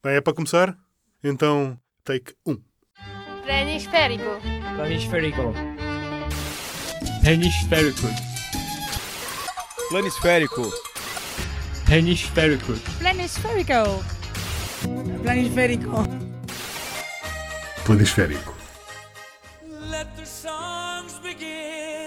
Bem, é para começar? Então, take 1. Planisférico. Planisférico. Planisférico. Planisférico. Planisférico. Planisférico. Planisférico. Planisférico. Let the songs begin.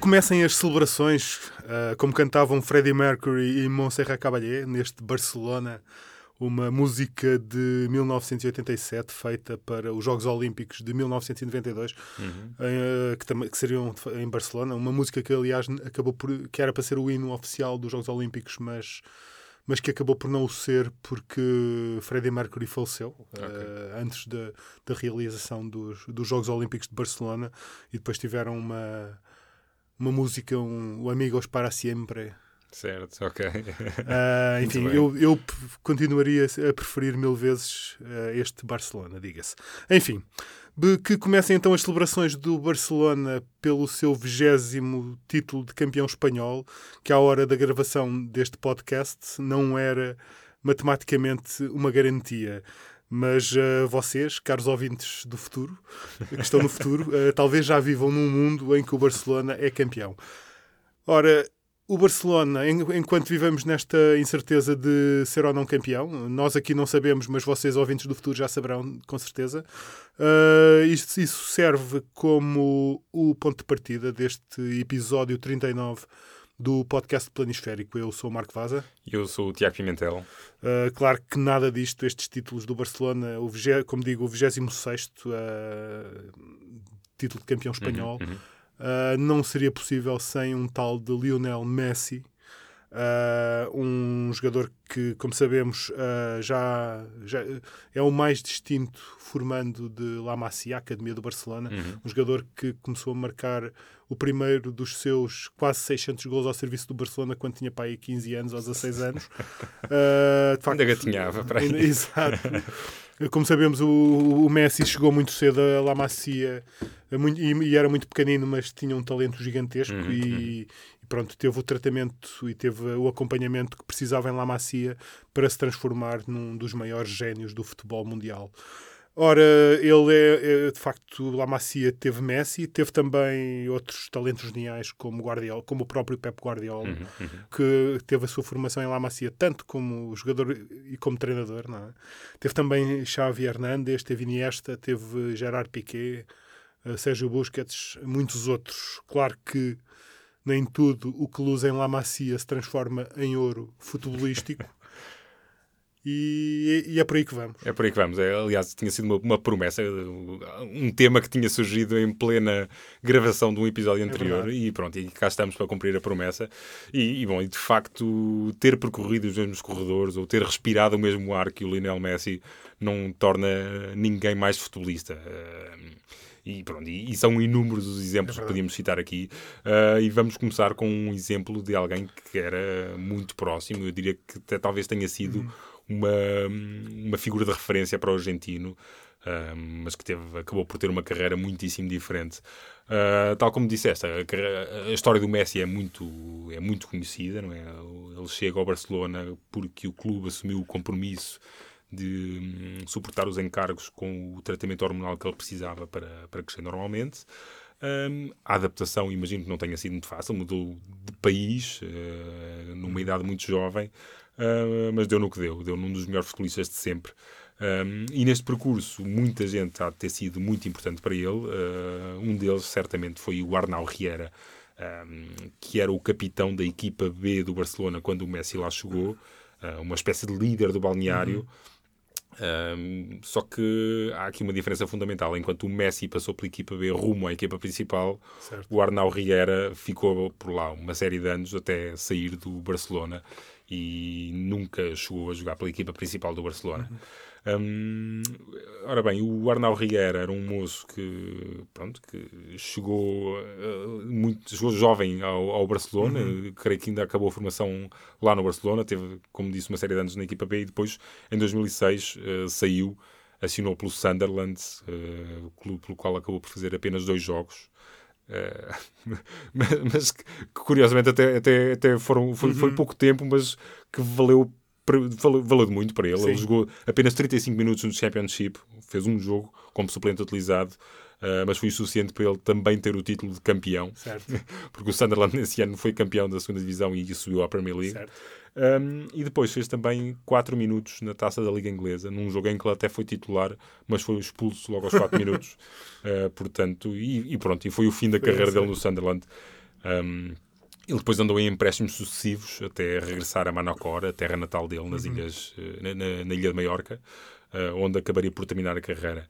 Comecem as celebrações, ah, como cantavam Freddie Mercury e Montserrat Caballé, neste Barcelona, uma música de 1987 feita para os Jogos Olímpicos de 1992, eh, que, também, que seriam em Barcelona. Uma música que, aliás, acabou por. que era para ser o hino oficial dos Jogos Olímpicos, mas. Mas que acabou por não o ser porque Freddie Mercury faleceu eh, antes da, da realização dos, dos Jogos Olímpicos de Barcelona e depois tiveram uma, uma música, um, o Amigos para Siempre. Certo, ok. Muito enfim, eu, eu continuaria a preferir mil vezes ah, este Barcelona, diga-se. Enfim, que comecem então as celebrações do Barcelona pelo seu vigésimo título de campeão espanhol, que à hora da gravação deste podcast não era matematicamente uma garantia. Mas ah, vocês, caros ouvintes do futuro, que estão no futuro, ah, talvez já vivam num mundo em que o Barcelona é campeão. Ora, o Barcelona, en- enquanto vivemos nesta incerteza de ser ou não campeão, nós aqui não sabemos, mas vocês, ouvintes do futuro, já saberão com certeza. isto, isso serve como o ponto de partida deste episódio 39 do podcast Planisférico. Eu sou o Marco Vaza. Eu sou o Tiago Pimentel. Uh, claro que nada disto, estes títulos do Barcelona, o como digo, o 26 título de campeão espanhol, Uhum, uh, não seria possível sem um tal de Lionel Messi, uh, um jogador que, como sabemos, uh, já, já é o mais distinto formando de La Masia, Academia do Barcelona, uhum. um jogador que começou a marcar o primeiro dos seus quase 600 gols ao serviço do Barcelona quando tinha para aí 15 anos ou 16 anos. Uh, de facto, Ainda gatinhava, para aí. Exato. Como sabemos, o, o Messi chegou muito cedo a La Masia muito- e, e era muito pequenino, mas tinha um talento gigantesco Uhum, e, e pronto, teve o tratamento e teve o acompanhamento que precisava em La Masia para se transformar num dos maiores génios do futebol mundial. Ora, ele é, é, de facto, La Masia teve Messi, teve também outros talentos geniais como Guardiola, como o próprio Pep Guardiola, Uhum, uhum. que teve a sua formação em La Masia tanto como jogador e como treinador, não é? Teve também Xavi Hernández, teve Iniesta, teve Gerard Piqué, eh, Sérgio Busquets, muitos outros. Claro que nem tudo o que luz em La Masia se transforma em ouro futebolístico. E, e é por aí que vamos. É por aí que vamos. É, aliás, tinha sido uma, uma promessa, um tema que tinha surgido em plena gravação de um episódio anterior verdade. e pronto, e cá estamos para cumprir a promessa. E, e, bom, e de facto, ter percorrido os mesmos corredores ou ter respirado o mesmo ar que o Lionel Messi não torna ninguém mais futebolista. Eh, E pronto, e, e são inúmeros os exemplos que podíamos citar aqui. Eh, e vamos começar com um exemplo de alguém que era muito próximo. Eu diria que até talvez tenha sido uma, uma figura de referência para o argentino, ah, mas que teve, acabou por ter uma carreira muitíssimo diferente. Ah, tal como disseste, a, a história do Messi é muito, é muito conhecida, não é? Ele chega ao Barcelona porque o clube assumiu o compromisso de hum, suportar os encargos com o tratamento hormonal que ele precisava para, para crescer normalmente. Hum, a adaptação, imagino que não tenha sido muito fácil, mudou de país eh, numa idade muito jovem, ah, mas deu no que deu. Deu num dos melhores futebolistas de sempre. Um, e neste percurso, muita gente há de ter sido muito importante para ele. Uh, um deles, certamente, foi o Arnau Riera, um, que era o capitão da equipa B do Barcelona quando o Messi lá chegou, uh, uma espécie de líder do balneário. Um, só que há aqui uma diferença fundamental. Enquanto o Messi passou pela equipa B rumo à equipa principal, Certo. o Arnau Riera ficou por lá uma série de anos até sair do Barcelona e nunca chegou a jogar pela equipa principal do Barcelona. Hum, ora bem, o Arnau Riera era um moço que, pronto, que chegou, eh, muito, chegou jovem ao, ao Barcelona, creio que ainda acabou a formação lá no Barcelona, teve, como disse, uma série de anos na equipa B e depois, em 2006, eh, saiu, assinou pelo Sunderland, o clube pelo qual acabou por fazer apenas dois jogos. Mas, mas que, que, curiosamente até, até, até foram, foi, foi pouco tempo, mas que valeu, valeu, muito para ele. Ele Sim. jogou apenas 35 minutos no Championship, fez um jogo como suplente utilizado, eh, mas foi o suficiente para ele também ter o título de campeão, porque o Sunderland nesse ano foi campeão da segunda divisão e subiu à Premier League. Um, e depois fez também 4 minutos na taça da Liga Inglesa, num jogo em que ele até foi titular, mas foi expulso logo aos 4 minutos. Uh, portanto, e, e pronto, e foi o fim da Foi carreira esse. dele no Sunderland. Um, ele depois andou em empréstimos sucessivos até regressar a Manacor, a terra natal dele, nas ilhas, eh, na, na- na ilha de Maiorca, eh, onde acabaria por terminar a carreira.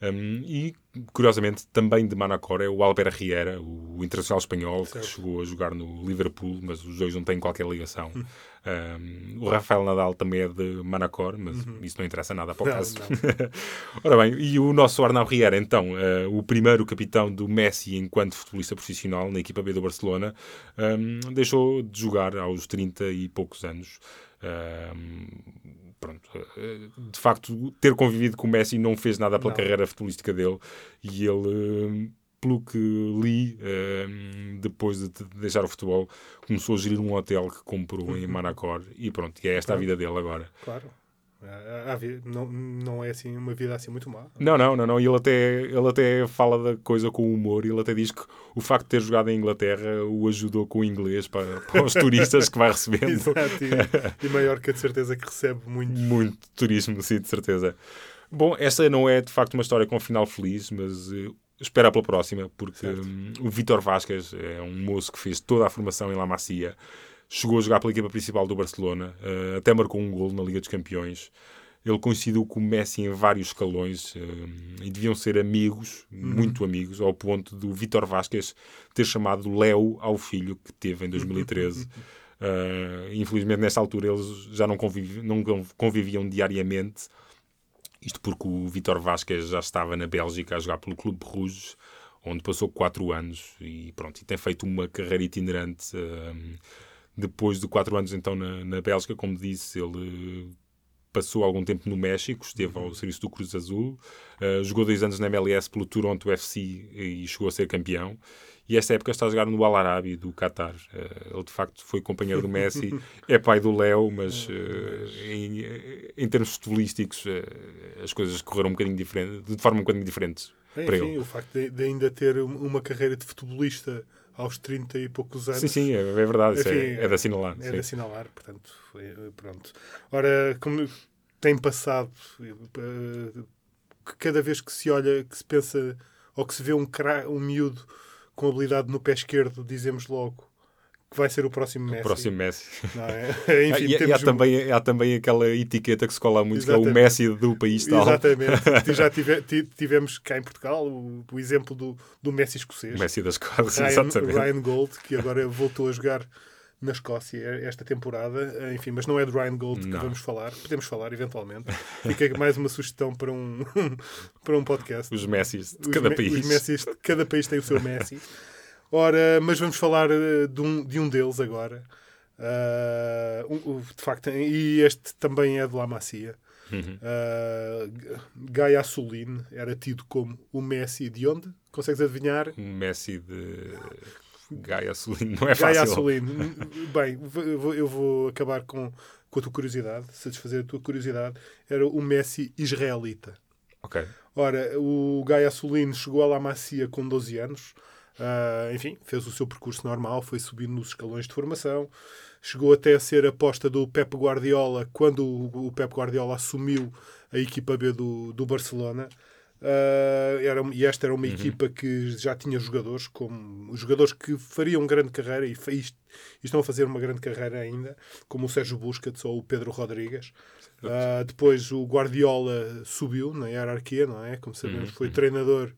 Um, e, curiosamente, também de Manacor é o Albert Riera, o internacional espanhol, que Certo. chegou a jogar no Liverpool, mas os dois não têm qualquer ligação. Um, o Rafael Nadal também é de Manacor, mas isso não interessa nada para o caso. Ora bem, e o nosso Arnau Riera, então, eh, o primeiro capitão do Messi enquanto futebolista profissional na equipa B do Barcelona, um, deixou de jogar aos 30 e poucos anos. Um, pronto, eh, de facto, ter convivido com o Messi não fez nada pela Não. carreira futebolística dele e ele. eh, Pelo que li, eh, depois de de deixar o futebol, começou a gerir um hotel que comprou em Manacor e pronto, e é esta a vida dele agora. Claro. Há- há vi- não, não é assim uma vida assim muito má. Não, não, não, não. E ele até, ele até fala da coisa com humor. Ele até diz que o facto de ter jogado em Inglaterra o ajudou com o inglês para, para os turistas que vai recebendo. Exato. E, e Maiorca de certeza que recebe muito. Muito turismo, sim, de certeza. Bom, esta não é de facto uma história com final feliz, mas eh, espera pela próxima, porque hum, o Vítor Vasquez é um moço que fez toda a formação em La Macia, chegou a jogar pela equipa principal do Barcelona, eh, até marcou um gol na Liga dos Campeões. Ele coincidiu com o Messi em vários escalões eh, e deviam ser amigos, muito amigos, ao ponto do Vítor Vasquez ter chamado Léo ao filho que teve em 2013. Eh, infelizmente, nesta altura, eles já não, não conviviam diariamente. Isto porque o Vítor Vasquez já estava na Bélgica a jogar pelo Clube Rouge, onde passou 4 anos e pronto, e tem feito uma carreira itinerante. ehm, depois de 4 anos então na, na Bélgica, como disse, ele passou algum tempo no México, esteve ao serviço do Cruz Azul, eh, jogou dois anos na MLS pelo Toronto FC e chegou a ser campeão. E esta época está a jogar no Al Arabi do Qatar. Eh, ele de facto foi companheiro do Messi, é pai do Léo, mas eh, em, em termos futebolísticos eh, as coisas correram um bocadinho diferente, de forma um bocadinho diferente para Enfim, ele. o facto de, de ainda ter um- uma carreira de futebolista aos 30 e poucos anos. Sim, sim, é, é verdade, isso Enfim, é, é de assinalar. É sim. de assinalar, portanto, pronto. Ora, como tem passado, eh, cada vez que se olha, que se pensa, ou que se vê um, cra- um miúdo com habilidade no pé esquerdo, dizemos logo que vai ser o próximo Messi. O próximo Messi. É? Enfim, e, e há, um- também, há também aquela etiqueta que se cola muito, que é o Exatamente. Messi do país tal. Exatamente. Já tive- ti- tivemos cá em Portugal o, o exemplo do, do Messi escocês. O Messi das costas, Ryan, exatamente. Ryan Gold, que agora voltou a jogar na Escócia esta temporada, enfim, mas não é de Ryan Gold que Não. vamos falar, podemos falar eventualmente. Fica mais uma sugestão para um, para um podcast. Os Messis de Os cada Me- país. Os Messis, cada país tem o seu Messi. Ora, mas vamos falar eh, de um, de um deles agora. Um- de facto, e este também é de La Macia. Uhum. Uh, Gaia Assolin era tido como o Messi de onde? Consegues adivinhar? Um Messi de Gaia Solino. Não é Gaia fácil. Assolin. Bem, eu vou, acabar com, com a tua curiosidade, satisfazer a tua curiosidade. Era o Messi israelita. Ok. Ora, o Gaia Assolin chegou à La Macia com 12 anos. Ah, enfim, fez o seu percurso normal, foi subindo nos escalões de formação, chegou até a ser aposta do Pep Guardiola quando o, o Pep Guardiola assumiu a equipa B do, do Barcelona. Ah, era, e esta era uma equipa que já tinha jogadores como jogadores que fariam grande carreira e, e est- estão a fazer uma grande carreira ainda, como o Sérgio Busquets ou o Pedro Rodrigues. Ah, depois o Guardiola subiu na hierarquia, não é? Como sabemos, foi treinador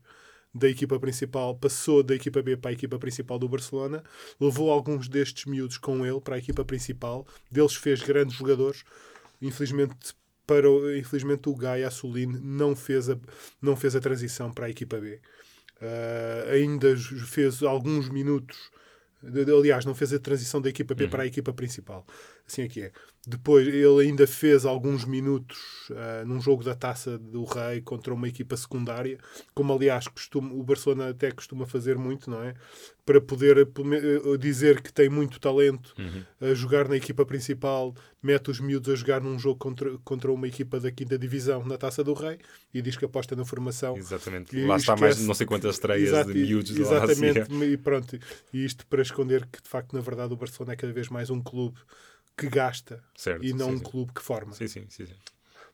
da equipa principal, passou da equipa B para a equipa principal do Barcelona, levou alguns destes miúdos com ele para a equipa principal, deles fez grandes jogadores. Infelizmente, para o, infelizmente o Gaia Assolino não fez a, não fez a transição para a equipa B. Ah, ainda fez alguns minutos, aliás, não fez a transição da equipa B para a equipa principal. Assim é que é. Depois ele ainda fez alguns minutos ah, num jogo da Taça do Rei contra uma equipa secundária, como aliás costuma, o Barcelona até costuma fazer muito, não é? Para poder eh, dizer que tem muito talento a jogar na equipa principal, mete os miúdos a jogar num jogo contra, contra uma equipa da quinta divisão na Taça do Rei e diz que aposta na formação. Exatamente. E Lá está mais de não sei quantas estreias Exato, de miúdos. Exatamente, e pronto. E isto para esconder que, de facto, na verdade, o Barcelona é cada vez mais um clube que gasta Certo, e não sim, um sim. clube que forma. Sim, sim, sim. sim.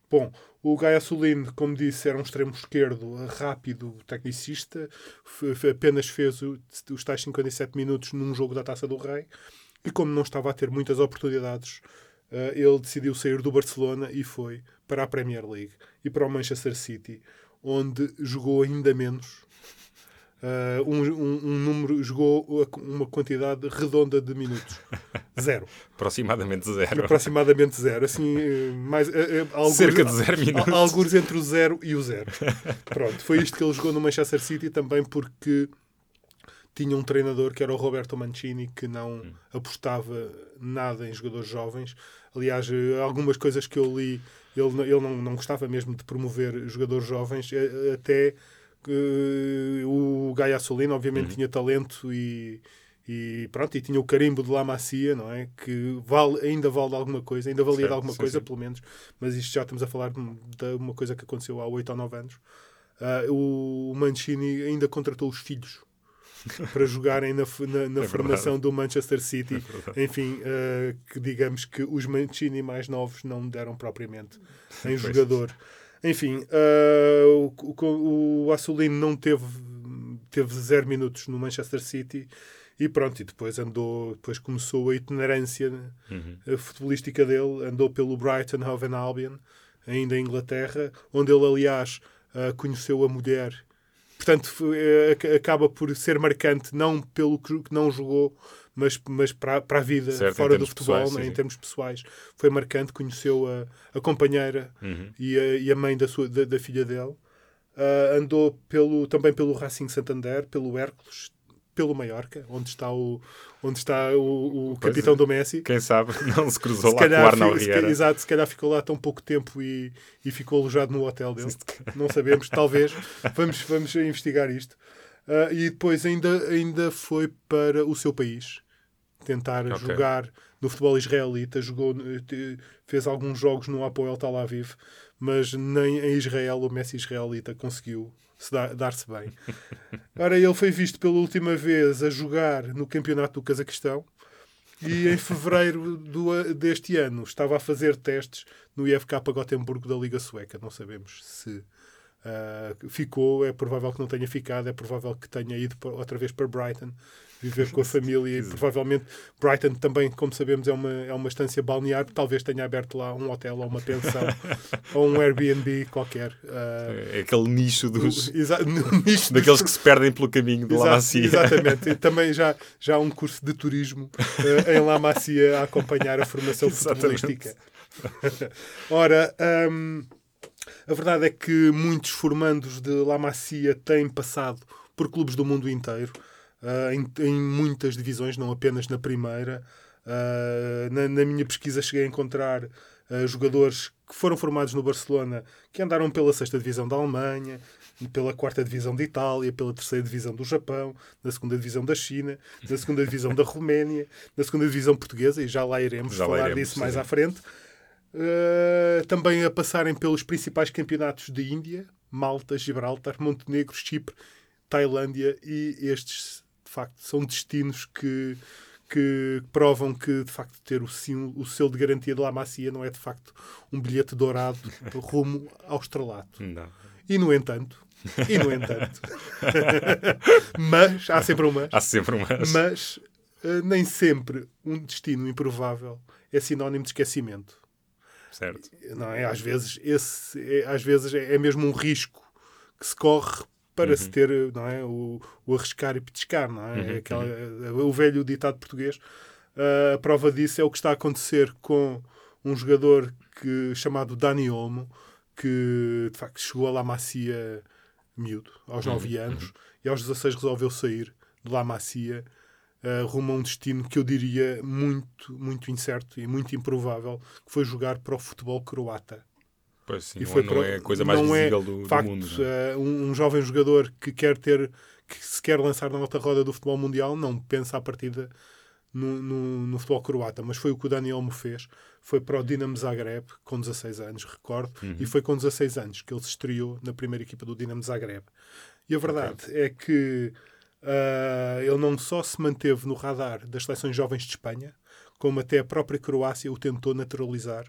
Bom, o Gaia Solino, como disse, era um extremo esquerdo rápido, tecnicista, apenas fez o- os tais 57 minutos num jogo da Taça do Rei e como não estava a ter muitas oportunidades, eh, ele decidiu sair do Barcelona e foi para a Premier League e para o Manchester City, onde jogou ainda menos. Eh, um, um- um número jogou uma quantidade redonda de minutos. Zero. Aproximadamente zero. Aproximadamente zero. Assim, eh, mais, eh, eh, alguns- Cerca de zero minutos. Al- Alguns entre o zero e o zero. Pronto, foi isto que ele jogou no Manchester City também porque tinha um treinador que era o Roberto Mancini que não apostava nada em jogadores jovens. Aliás, algumas coisas que eu li, ele, não- ele não, não gostava mesmo de promover jogadores jovens, até eh, o Gaia Solino, obviamente, tinha talento e, e pronto, e tinha o carimbo de La Macia, não é? Que vale, ainda vale alguma coisa, ainda valia Certo, de alguma sim, coisa, sim. pelo menos, mas isto já estamos a falar de uma coisa que aconteceu há 8 ou 9 anos. Ah, o Mancini ainda contratou os filhos para jogarem na, na, na É formação do Manchester City. verdade. Enfim, ah, que digamos que os Mancini mais novos não deram propriamente em Pois. jogador. Enfim, ah, o, o, o Assolino não teve, teve zero minutos no Manchester City e pronto, e depois andou, depois começou a itinerância Uhum. a futebolística dele, andou pelo Brighton Hove and Albion, ainda em Inglaterra, onde ele, aliás, ah, conheceu a mulher. Portanto, eh, ac- acaba por ser marcante, não pelo que não jogou, mas, mas para, para a vida Certo, fora do futebol, pessoais, né, em termos pessoais. Foi marcante, conheceu a, a companheira Uhum. e, a, e a mãe da, sua, da, da filha dele. Ah, andou pelo, também pelo Racing Santander, pelo Hércules, pelo Mallorca, onde está o, onde está o, o Pois capitão é. do Messi. Quem sabe não se cruzou Se lá com o Arnau Riera. exato, se calhar ficou lá tão pouco tempo e, e ficou alojado no hotel dele. Não sabemos, talvez. Vamos, vamos investigar isto. Ah, e depois ainda, ainda foi para o seu país tentar Ok. jogar no futebol israelita. Jogou, fez alguns jogos no Apoel Tel Aviv, mas nem em Israel o Messi israelita conseguiu dar-se bem. Ora, ele foi visto pela última vez a jogar no campeonato do Cazaquistão e em fevereiro do, deste ano estava a fazer testes no IFK Gotemburgo da Liga Sueca. Não sabemos se ah, ficou, é provável que não tenha ficado, é provável que tenha ido outra vez para Brighton viver com a família e provavelmente Brighton também, como sabemos, é uma, é uma estância balnear, talvez tenha aberto lá um hotel ou uma pensão ou um Airbnb qualquer. Ah, É aquele nicho dos, exa- nicho daqueles que se perdem pelo caminho de La Exato, Macia. Exatamente. E também já, já há um curso de turismo eh, em La Macia a acompanhar a formação futebolística. Ora, hum, a verdade é que muitos formandos de La Macia têm passado por clubes do mundo inteiro, ah, em, em muitas divisões, não apenas na primeira. Ah, na, na minha pesquisa cheguei a encontrar ah, jogadores que foram formados no Barcelona que andaram pela sexta divisão da Alemanha, pela quarta divisão de Itália, pela terceira divisão do Japão, na segunda divisão da China, na segunda divisão da Roménia, na segunda divisão portuguesa, e já lá iremos Já lá falar iremos, disso mais sim. à frente. Uh, também a passarem pelos principais campeonatos de Índia, Malta, Gibraltar, Montenegro, Chipre, Tailândia e estes facto, são destinos que, que provam que, de facto, ter o, sim, o selo de garantia de La Macia não é, de facto, um bilhete dourado rumo ao estrelato. Não. E, no entanto, e, no entanto, mas, há sempre um mas, Há sempre umas. mas eh, nem sempre um destino improvável é sinónimo de esquecimento. Certo. Não é? Às vezes, esse, é, às vezes é, é mesmo um risco que se corre para se ter não é? o, o arriscar e petiscar. Não é? É Aquela, O velho ditado português. Ah, a prova disso é o que está a acontecer com um jogador que, chamado Dani Olmo, que de facto chegou a La Macia miúdo, aos 9 anos, e aos 16 resolveu sair de La Macia uh, rumo a um destino que eu diria muito, muito incerto e muito improvável, que foi jogar para o futebol croata. Pois sim, E não, foi não para- é a coisa mais não é, visível do, de do facto, mundo. não é? eh, um, um jovem jogador que quer ter, que se quer lançar na alta roda do futebol mundial, não pensa à partida no, no, no futebol croata, mas foi o que o Dani Olmo fez. Foi para o Dinamo Zagreb, com 16 anos, recordo, Uhum. e foi com 16 anos que ele se estreou na primeira equipa do Dinamo Zagreb. E a verdade é que ah, ele não só se manteve no radar das seleções jovens de Espanha, como até a própria Croácia o tentou naturalizar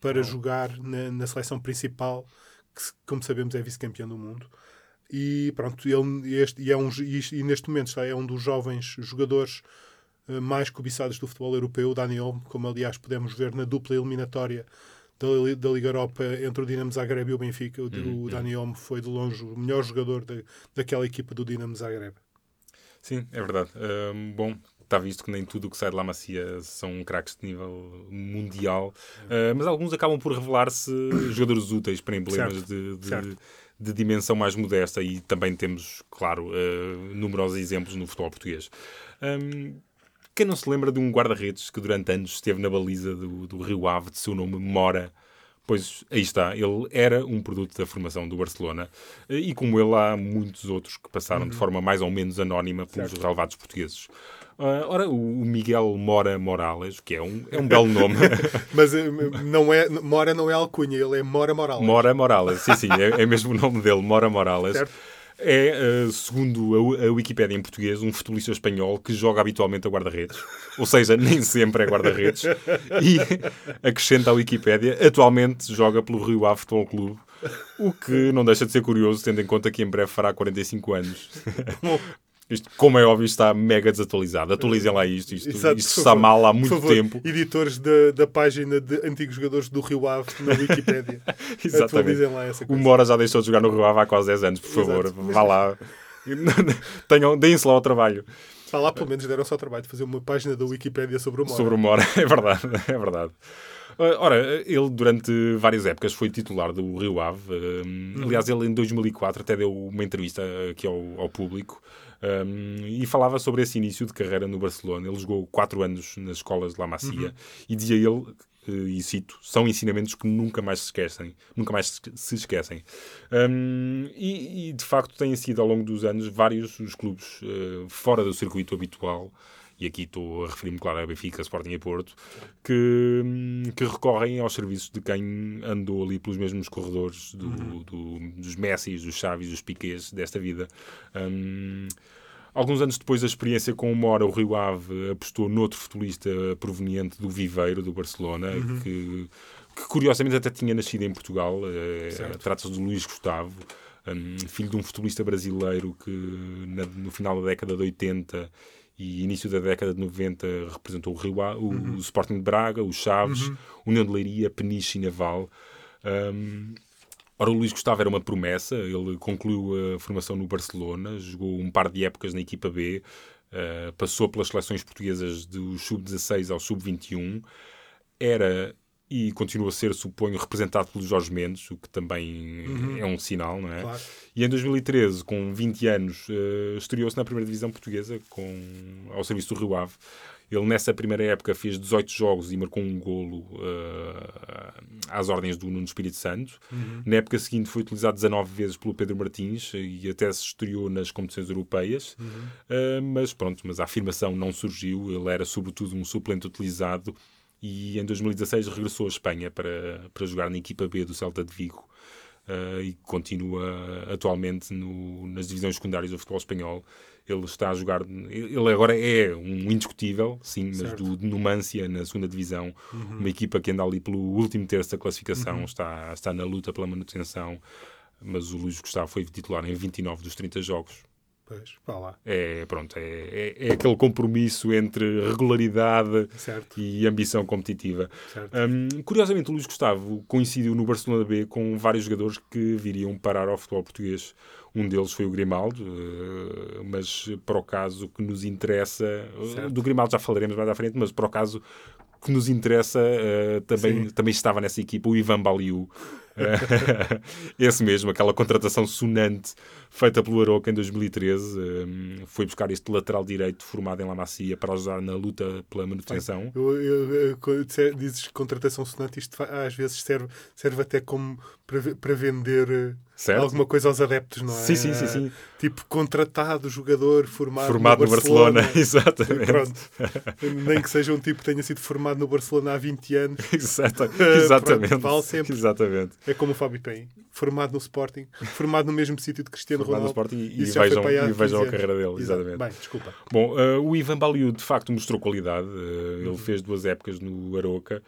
para jogar na, na seleção principal, que, como sabemos, é vice-campeão do mundo. E pronto, ele, este, e, é um, e, neste momento está, é um dos jovens jogadores eh, mais cobiçados do futebol europeu, o Dani Olmo, como aliás podemos ver na dupla eliminatória da, da Liga Europa entre o Dinamo Zagreb e o Benfica. O, o Dani Olmo foi de longe o melhor jogador da, daquela equipa do Dinamo Zagreb. Sim, é verdade. Ahm, bom, está visto que nem tudo o que sai de La Macia são craques de nível mundial, Ah, mas alguns acabam por revelar-se jogadores úteis para emblemas Certo, de, de- certo. de dimensão mais modesta e também temos, claro, ah, numerosos exemplos no futebol português. Ahm, quem não se lembra de um guarda-redes que durante anos esteve na baliza do, do Rio Ave, de seu nome Mora? Pois aí está, ele era um produto da formação do Barcelona eh, e como ele há muitos outros que passaram de forma mais ou menos anónima pelos relevados portugueses. Ah, ora, o Miguel Mora Morales, que é um, é um belo nome, Mas eh, não é, Mora não é alcunha, ele é Mora Moral. Mora Morales, sim, sim, é, é mesmo o nome dele, Mora Morales. Certo. É, eh, segundo a, a Wikipédia em português, um futebolista espanhol que joga habitualmente a guarda-redes. Ou seja, nem sempre é guarda-redes. E acrescenta a Wikipédia, atualmente joga pelo Rio Ave Futebol Clube. O que não deixa de ser curioso, tendo em conta que em breve fará 45 anos. Isto, como é óbvio, está mega desatualizado. Atualizem lá isto. Isto, Exato, isto está favor. mal há muito tempo. editores da, da página de antigos jogadores do Rio Ave na Wikipédia. Exatamente. Atualizem lá essa O coisa. Mora já deixou de jogar no Rio Ave há quase 10 anos, por favor. Exato. Vá lá. Tenham, deem-se lá ao trabalho. Está lá, pelo menos, deram só o trabalho de fazer uma página da Wikipédia sobre o Mora. Sobre o Mora, é verdade, é verdade. Uh, Ora, ele durante várias épocas foi titular do Rio Ave. Um, Aliás, ele em 2004 até deu uma entrevista aqui ao, ao público um, e falava sobre esse início de carreira no Barcelona. Ele jogou quatro anos nas escolas de La Masia e dizia ele, uh, e cito, são ensinamentos que nunca mais se esquecem. Nunca mais se- se esquecem. Um, e, e, de facto têm sido ao longo dos anos vários os clubes uh, fora do circuito habitual e aqui estou a referir-me, claro, a Benfica, Sporting e Porto, que, hum, que recorrem aos serviços de quem andou ali pelos mesmos corredores do, do- dos Messis, dos Chaves, dos Piqués desta vida. Hum, alguns anos depois da experiência com o Mora, o Rio Ave apostou noutro futebolista proveniente do Viveiro, do Barcelona, que, que curiosamente até tinha nascido em Portugal. eh, Trata-se de Luís Gustavo, hum, filho de um futebolista brasileiro que na- no final da década de 80 e início da década de 90 representou o Rio o, o Sporting de Braga, o Chaves, União de Leiria, Peniche e Naval. Hum, Ora, o Luís Gustavo era uma promessa, ele concluiu a formação no Barcelona, jogou um par de épocas na equipa B, eh, passou pelas seleções portuguesas do sub-16 ao sub-21, era e continua a ser, suponho, representado pelo Jorge Mendes, o que também é um sinal, não é? Claro. E em 2013, com 20 anos, eh, estreou-se na primeira divisão portuguesa com, ao serviço do Rio Ave. Ele, nessa primeira época, fez 18 jogos e marcou um golo eh, às ordens do Nuno Espírito Santo. Na época seguinte, foi utilizado 19 vezes pelo Pedro Martins e até se estreou nas competições europeias. Eh, mas pronto, mas a afirmação não surgiu. Ele era, sobretudo, um suplente utilizado e em 2016 regressou à Espanha para, para jogar na equipa B do Celta de Vigo. eh, e continua atualmente no- nas divisões secundárias do futebol espanhol. Ele está a jogar, ele agora é um indiscutível, sim, mas Certo. do de Numância na segunda divisão, Uhum. uma equipa que anda ali pelo último terço da classificação, está, está na luta pela manutenção. Mas o Luís Gustavo foi titular em 29 dos 30 jogos. Pois, vá lá. É, pronto, é, é, é aquele compromisso entre regularidade Certo, e ambição competitiva. Hum, curiosamente, o Luís Gustavo coincidiu no Barcelona B com vários jogadores que viriam parar ao futebol português. Um deles foi o Grimaldo, eh, mas para o caso que nos interessa, eh, Certo. do Grimaldo já falaremos mais à frente, mas para o caso que nos interessa, eh, também, Sim. também estava nessa equipa o Ivan Baliu. Eh, Esse mesmo, aquela contratação sonante feita pelo Aroca em 2013. eh, foi buscar este lateral direito formado em La Macia para ajudar na luta pela manutenção. Eu, eu- eu- quando dizes contratação sonante, isto às vezes serve, serve até como para, para vender Certo? alguma coisa aos adeptos, não é? Sim, sim, sim, sim. Tipo, contratado jogador formado, Formado no Barcelona, Barcelona. exatamente. Pronto. Nem que seja um tipo que tenha sido formado no Barcelona há 20 anos. Exata- Pronto, exatamente. vale sempre. Exatamente. É como o Fábio tem. Formado no Sporting, formado no mesmo sítio de Cristiano Formado no Ronaldo. Sporting e, foi vejam, e 15 vejam a carreira dele, Exato. exatamente. Bem, desculpa. Bom, eh, o Ivan Baliu de facto mostrou qualidade. Uhum. Ele fez duas épocas no Aroca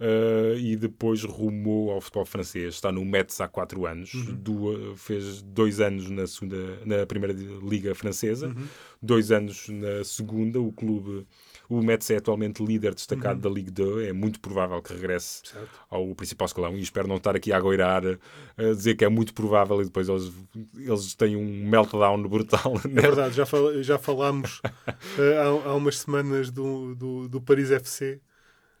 eh, e depois rumou ao futebol francês. Está no Metz há quatro anos. Uhum. Dua- fez dois anos na, segunda, na primeira liga francesa, Uhum. dois anos na segunda. O clube, o Metz é atualmente líder Uhum. destacado da Ligue 2. É muito provável que regresse Certo. ao principal escalão e espero não estar aqui a agoirar a dizer que é muito provável e depois eles, eles têm um meltdown brutal. É né? verdade, já, fal- já falámos eh, há, há umas semanas do, do, do Paris FC.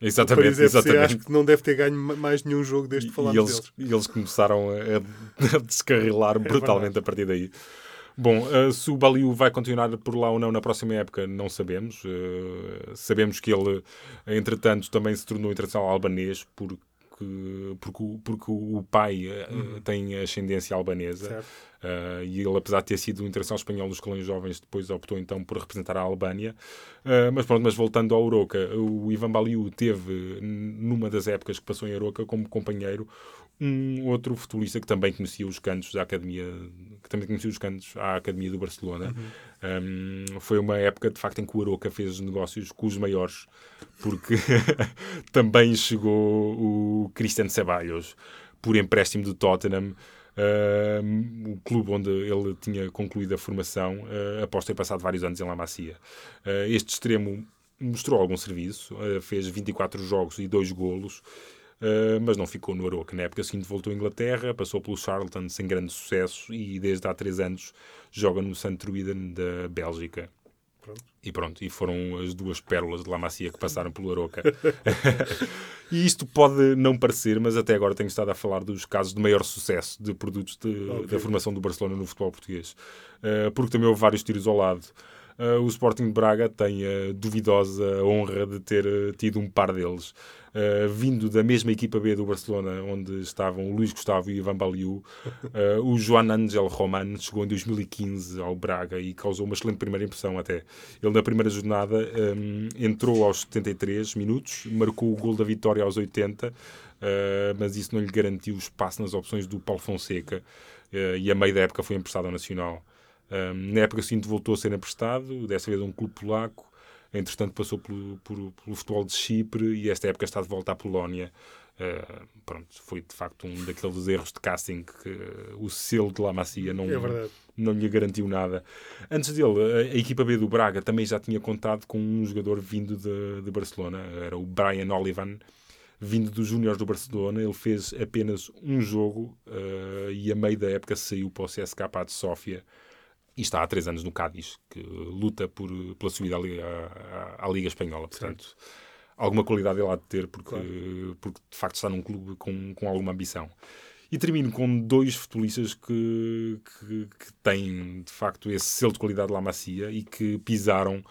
O Exatamente, Paris FC exatamente. acho que não deve ter ganho ma- mais nenhum jogo desde que E falámos eles, deles. e eles começaram a, a descarrilar brutalmente verdade. a partir daí. Bom, eh, se o Baliu vai continuar por lá ou não na próxima época, não sabemos. Eh, sabemos que ele, entretanto, também se tornou internacional albanês porque, porque, o- porque o pai eh, tem ascendência albanesa. Uhum. Uh, e ele, apesar de ter sido internacional espanhol nos colões jovens, depois optou então por representar a Albânia. Uh, mas pronto, mas voltando ao Aroca, o Ivan Baliu teve, numa das épocas que passou em Aroca, como companheiro, um outro futebolista que também conhecia os cantos da academia, que também conhecia os cantos à academia do Barcelona. Um, foi uma época, de facto, em que o Aroca fez negócios com os maiores, porque também chegou o Cristian Ceballos por empréstimo do Tottenham. Uh, o clube onde ele tinha concluído a formação uh, após ter passado vários anos em La Macia. Uh, este extremo mostrou algum serviço, uh, fez 24 jogos e 2 golos, uh, mas não ficou no Aroca. Na época seguinte voltou à Inglaterra, passou pelo Charlton sem grande sucesso e desde há 3 anos joga no St. Truiden da Bélgica. Pronto. E pronto, e foram as duas pérolas de La Macia que passaram pelo Aroca. e isto pode não parecer, mas até agora tenho estado a falar dos casos de maior sucesso de produtos de- Ok. da formação do Barcelona no futebol português. Uh, porque também houve vários tiros ao lado. Uh, o Sporting de Braga tem a duvidosa honra de ter tido um par deles. Uh, vindo da mesma equipa B do Barcelona, onde estavam o Luís Gustavo e o Ivan Baliu, uh, o Joan Angel Roman chegou em 2015 ao Braga e causou uma excelente primeira impressão até. Ele na primeira jornada um, entrou aos 73 minutos, marcou o gol da vitória aos 80, uh, mas isso não lhe garantiu espaço nas opções do Paulo Fonseca e a meio da época foi emprestado ao Nacional. Um, na época seguinte voltou a ser emprestado, dessa vez a um clube polaco. Entretanto, passou pelo, pelo, pelo futebol de Chipre e esta época está de volta à Polónia. Uh, pronto, foi de facto um daqueles erros de casting que uh, o selo de La Macia não, É não lhe garantiu nada. Antes dele, a, a equipa B do Braga também já tinha contado com um jogador vindo de, de Barcelona, era o Brian Olivan, vindo dos Júniores do Barcelona. Ele fez apenas um jogo uh, e a meio da época saiu para o CSKA de Sófia e está há três anos no Cádiz, que luta por, pela subida à Liga, à, à Liga Espanhola. Portanto, alguma qualidade ele há de ter, porque, porque de facto está num clube com, com alguma ambição. E termino com dois futebolistas que, que, que têm de facto esse selo de qualidade lá macia e que pisaram,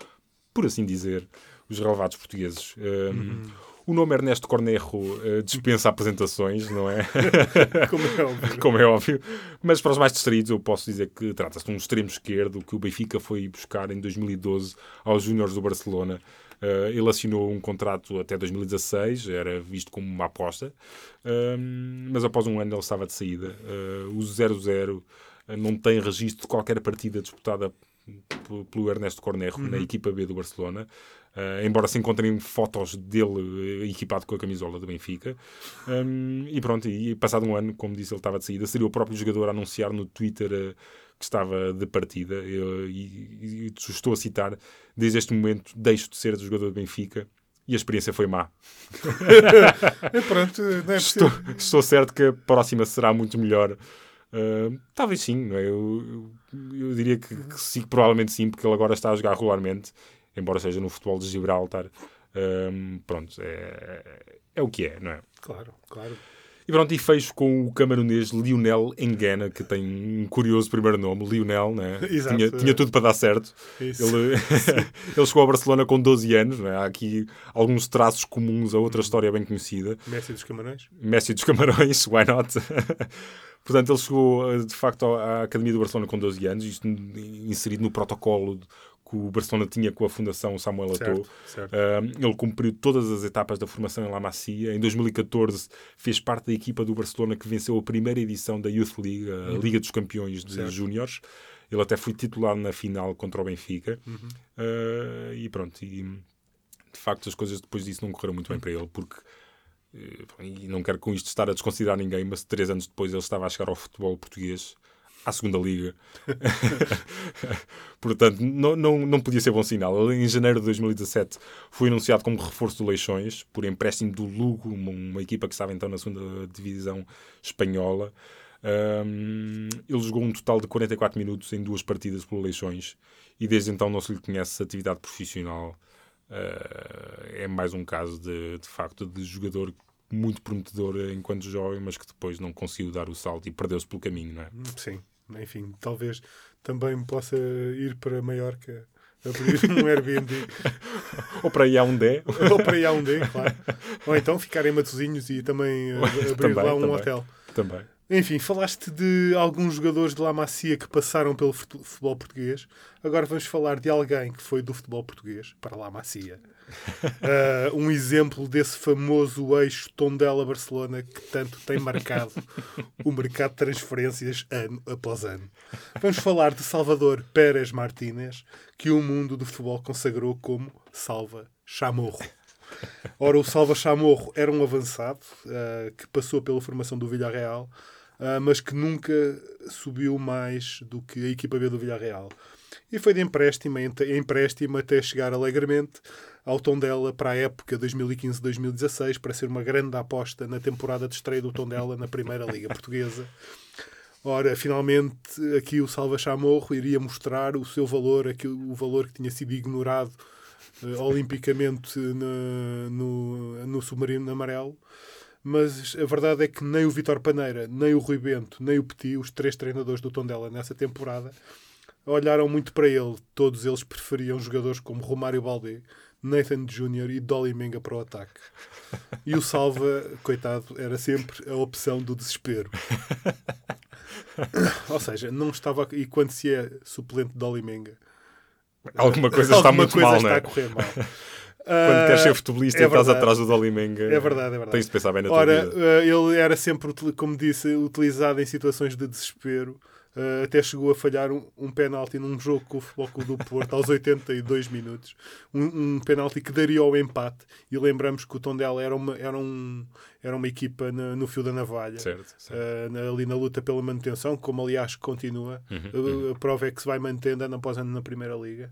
por assim dizer, os relevados portugueses. Um, O nome Ernesto Cornejo uh, dispensa apresentações, não é? Como é óbvio. como é óbvio. Mas para os mais distraídos, eu posso dizer que trata-se de um extremo esquerdo que o Benfica foi buscar em 2012 aos Júniores do Barcelona. Uh, ele assinou um contrato até 2016, era visto como uma aposta, um, mas após um ano ele estava de saída. Uh, o 0-0 não tem registro de qualquer partida disputada pelo Ernesto Cornejo na equipa B do Barcelona. Uh, embora se encontrem fotos dele eh, equipado com a camisola do Benfica. Um, e pronto, e passado um ano, como disse, ele estava de saída. Seria o próprio jogador a anunciar no Twitter uh, que estava de partida. Eu- e, e estou a citar: Desde este momento deixo de ser jogador do Benfica. E a experiência foi má. É, pronto, é Estou, estou certo que a próxima será muito melhor. Uh, talvez sim, é? eu, eu, eu diria que, que sim, provavelmente sim, porque ele agora está a jogar regularmente, embora seja no futebol de Gibraltar. Um, pronto, é, é o que é, não é? Claro, claro. E pronto, e fecho com o camaronês Lionel Engana, que tem um curioso primeiro nome, Lionel, né? Exato. tinha, tinha tudo para dar certo. Isso. Ele, ele chegou ao Barcelona com 12 anos, não é? há aqui alguns traços comuns a outra história bem conhecida. Messi dos Camarões. Messi dos Camarões, why not? Portanto, ele chegou eh, de facto à Academia do Barcelona com 12 anos, isto inserido no protocolo que o Barcelona tinha com a Fundação Samuel Eto'o. Uh, ele cumpriu todas as etapas da formação em La Masia. Em 2014 fez parte da equipa do Barcelona que venceu a primeira edição da Youth League, a Liga dos Campeões de Uhum. Júniores. Ele até foi titular na final contra o Benfica. Uhum. Uh, e pronto, e, de facto as coisas depois disso não correram muito bem para ele, porque eh, e não quero com isto estar a desconsiderar ninguém, mas três anos depois ele estava a chegar ao futebol português, à segunda liga. Portanto, não, não, não podia ser bom sinal. Em janeiro de 2017, foi anunciado como reforço do Leixões, por empréstimo do Lugo, uma, equipa que estava então na segunda divisão espanhola. Ahm, ele jogou um total de 44 minutos em duas partidas pelo Leixões e desde então não se lhe conhece atividade profissional. Ah, é mais um caso de, de facto de jogador muito prometedor enquanto jovem, mas que depois não conseguiu dar o salto e perdeu-se pelo caminho, não é? Sim, enfim, talvez também possa ir para Maiorca abrir um Airbnb Ou para aí há um Dé. ou para D, claro. Ou então ficar em Matosinhos e também eh, abrir Também, lá um também. hotel. Também. Enfim, falaste de alguns jogadores de La Macia que passaram pelo fut- futebol português. Agora vamos falar de alguém que foi do futebol português para La Macia. Ah, um exemplo desse famoso eixo Tondela-Barcelona que tanto tem marcado o mercado de transferências ano após ano. Vamos falar de Salvador Pérez Martínez, que o mundo do futebol consagrou como Salva Chamorro. Ora, o Salva Chamorro era um avançado ah, que passou pela formação do Villarreal, ah, mas que nunca subiu mais do que a equipa B do Villarreal. E foi de empréstimo em em empréstimo até chegar alegremente ao Tondela para a época 2015-2016 para ser uma grande aposta na temporada de estreia do Tondela na Primeira Liga Portuguesa. Ora, finalmente aqui o Salva Chamorro iria mostrar o seu valor, o valor que tinha sido ignorado eh, olimpicamente no, no Submarino Amarelo. Mas a verdade é que nem o Vitor Paneira, nem o Rui Bento, nem o Petit, os três treinadores do Tondela nessa temporada, olharam muito para ele. Todos eles preferiam jogadores como Romário Baldé, Nathan Júnior e Dolly Menga para o ataque. E o Salva, coitado, era sempre a opção do desespero. Ou seja, não estava. E quando se é suplente de Dolly Menga, Alguma coisa está alguma muito coisa mal, está não é? a correr mal. Quando queres ser futebolista é e estás atrás do Dolimenga, É verdade, é verdade. tens de pensar bem na tua Ora, vida. eh, ele era sempre, como disse, utilizado em situações de desespero. Eh, até chegou a falhar um, um penalti num jogo com o Futebol Clube do Porto aos 82 minutos. Um, um penalti que daria o empate. E lembramos que o Tondela era uma, era um, era uma equipa na- no fio da navalha. Certo, certo. eh, na- ali na luta pela manutenção, como aliás continua. Uhum, A- A, prova é que se vai mantendo ano após ano na Primeira Liga.